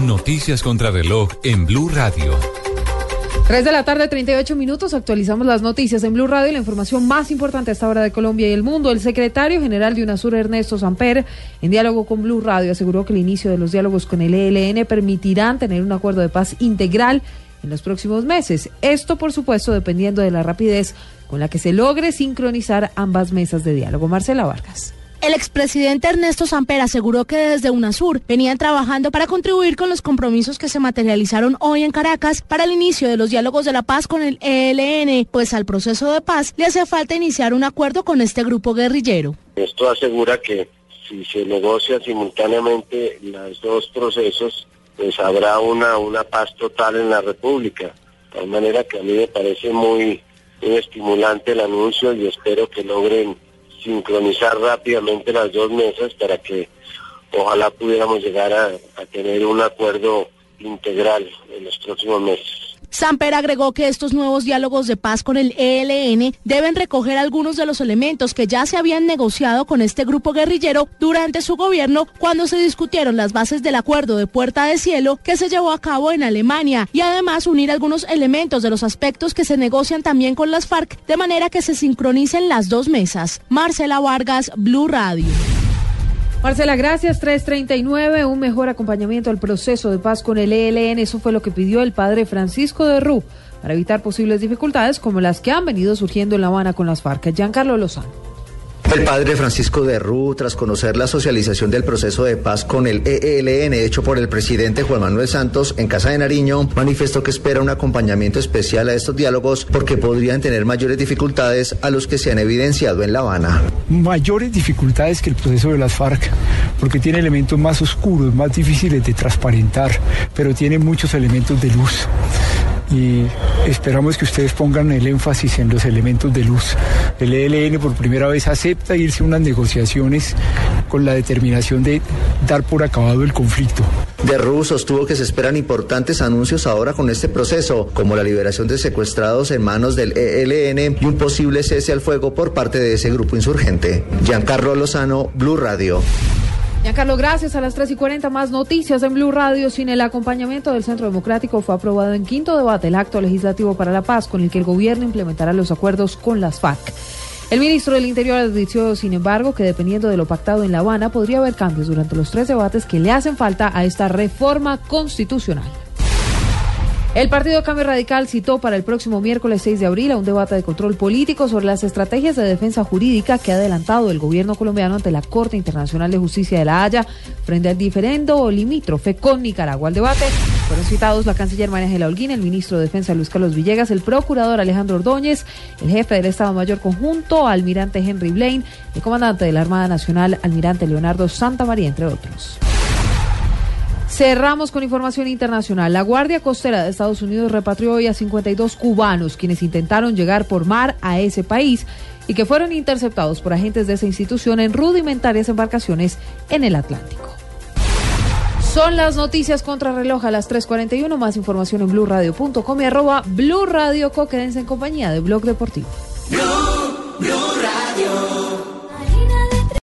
Noticias contra reloj en Blue Radio. 3 de la tarde, 38 minutos. Actualizamos las noticias en Blue Radio y la información más importante a esta hora de Colombia y el mundo. El secretario general de UNASUR, Ernesto Samper, en diálogo con Blue Radio, aseguró que el inicio de los diálogos con el ELN permitirán tener un acuerdo de paz integral en los próximos meses. Esto, por supuesto, dependiendo de la rapidez con la que se logre sincronizar ambas mesas de diálogo. Marcela Vargas. El expresidente Ernesto Samper aseguró que desde UNASUR venían trabajando para contribuir con los compromisos que se materializaron hoy en Caracas para el inicio de los diálogos de la paz con el ELN, pues al proceso de paz le hace falta iniciar un acuerdo con este grupo guerrillero. Esto asegura que si se negocia simultáneamente los dos procesos, pues habrá una, una paz total en la República. De manera que a mí me parece muy estimulante el anuncio y espero que logren sincronizar rápidamente las dos mesas para que ojalá pudiéramos llegar a, a tener un acuerdo integral en los próximos meses. Samper agregó que estos nuevos diálogos de paz con el ELN deben recoger algunos de los elementos que ya se habían negociado con este grupo guerrillero durante su gobierno cuando se discutieron las bases del acuerdo de Puerta de Cielo que se llevó a cabo en Alemania y además unir algunos elementos de los aspectos que se negocian también con las FARC de manera que se sincronicen las dos mesas. Marcela Vargas, Blue Radio. Marcela, gracias. 339, un mejor acompañamiento al proceso de paz con el ELN. Eso fue lo que pidió el padre Francisco de Rú para evitar posibles dificultades como las que han venido surgiendo en La Habana con las FARC. Giancarlo Lozano. El padre Francisco de Rú, tras conocer la socialización del proceso de paz con el ELN hecho por el presidente Juan Manuel Santos en Casa de Nariño, manifestó que espera un acompañamiento especial a estos diálogos porque podrían tener mayores dificultades a los que se han evidenciado en La Habana. Mayores dificultades que el proceso de las FARC, porque tiene elementos más oscuros, más difíciles de transparentar, pero tiene muchos elementos de luz y esperamos que ustedes pongan el énfasis en los elementos de luz. El ELN por primera vez acepta irse a unas negociaciones con la determinación de dar por acabado el conflicto. De Rú sostuvo que se esperan importantes anuncios ahora con este proceso, como la liberación de secuestrados en manos del ELN y un posible cese al fuego por parte de ese grupo insurgente. Giancarlo Lozano, Blue Radio. Ya, Carlos, gracias. A las 3 y 40 más noticias en Blue Radio. Sin el acompañamiento del Centro Democrático fue aprobado en quinto debate el acto legislativo para la paz con el que el gobierno implementará los acuerdos con las FARC. El ministro del Interior advirtió, sin embargo, que dependiendo de lo pactado en La Habana, podría haber cambios durante los tres debates que le hacen falta a esta reforma constitucional. El Partido Cambio Radical citó para el próximo miércoles 6 de abril a un debate de control político sobre las estrategias de defensa jurídica que ha adelantado el gobierno colombiano ante la Corte Internacional de Justicia de La Haya frente al diferendo limítrofe con Nicaragua. Al debate fueron citados la canciller María Ángela Holguín, el ministro de Defensa Luis Carlos Villegas, el procurador Alejandro Ordóñez, el jefe del Estado Mayor Conjunto, almirante Henry Blaine, el comandante de la Armada Nacional, almirante Leonardo Santa María, entre otros. Cerramos con información internacional. La Guardia Costera de Estados Unidos repatrió hoy a 52 cubanos quienes intentaron llegar por mar a ese país y que fueron interceptados por agentes de esa institución en rudimentarias embarcaciones en el Atlántico. Son las noticias contra reloj a las 3.41. Más información en blurradio.com y arroba blurradioco. Quédense en compañía de Blog Deportivo.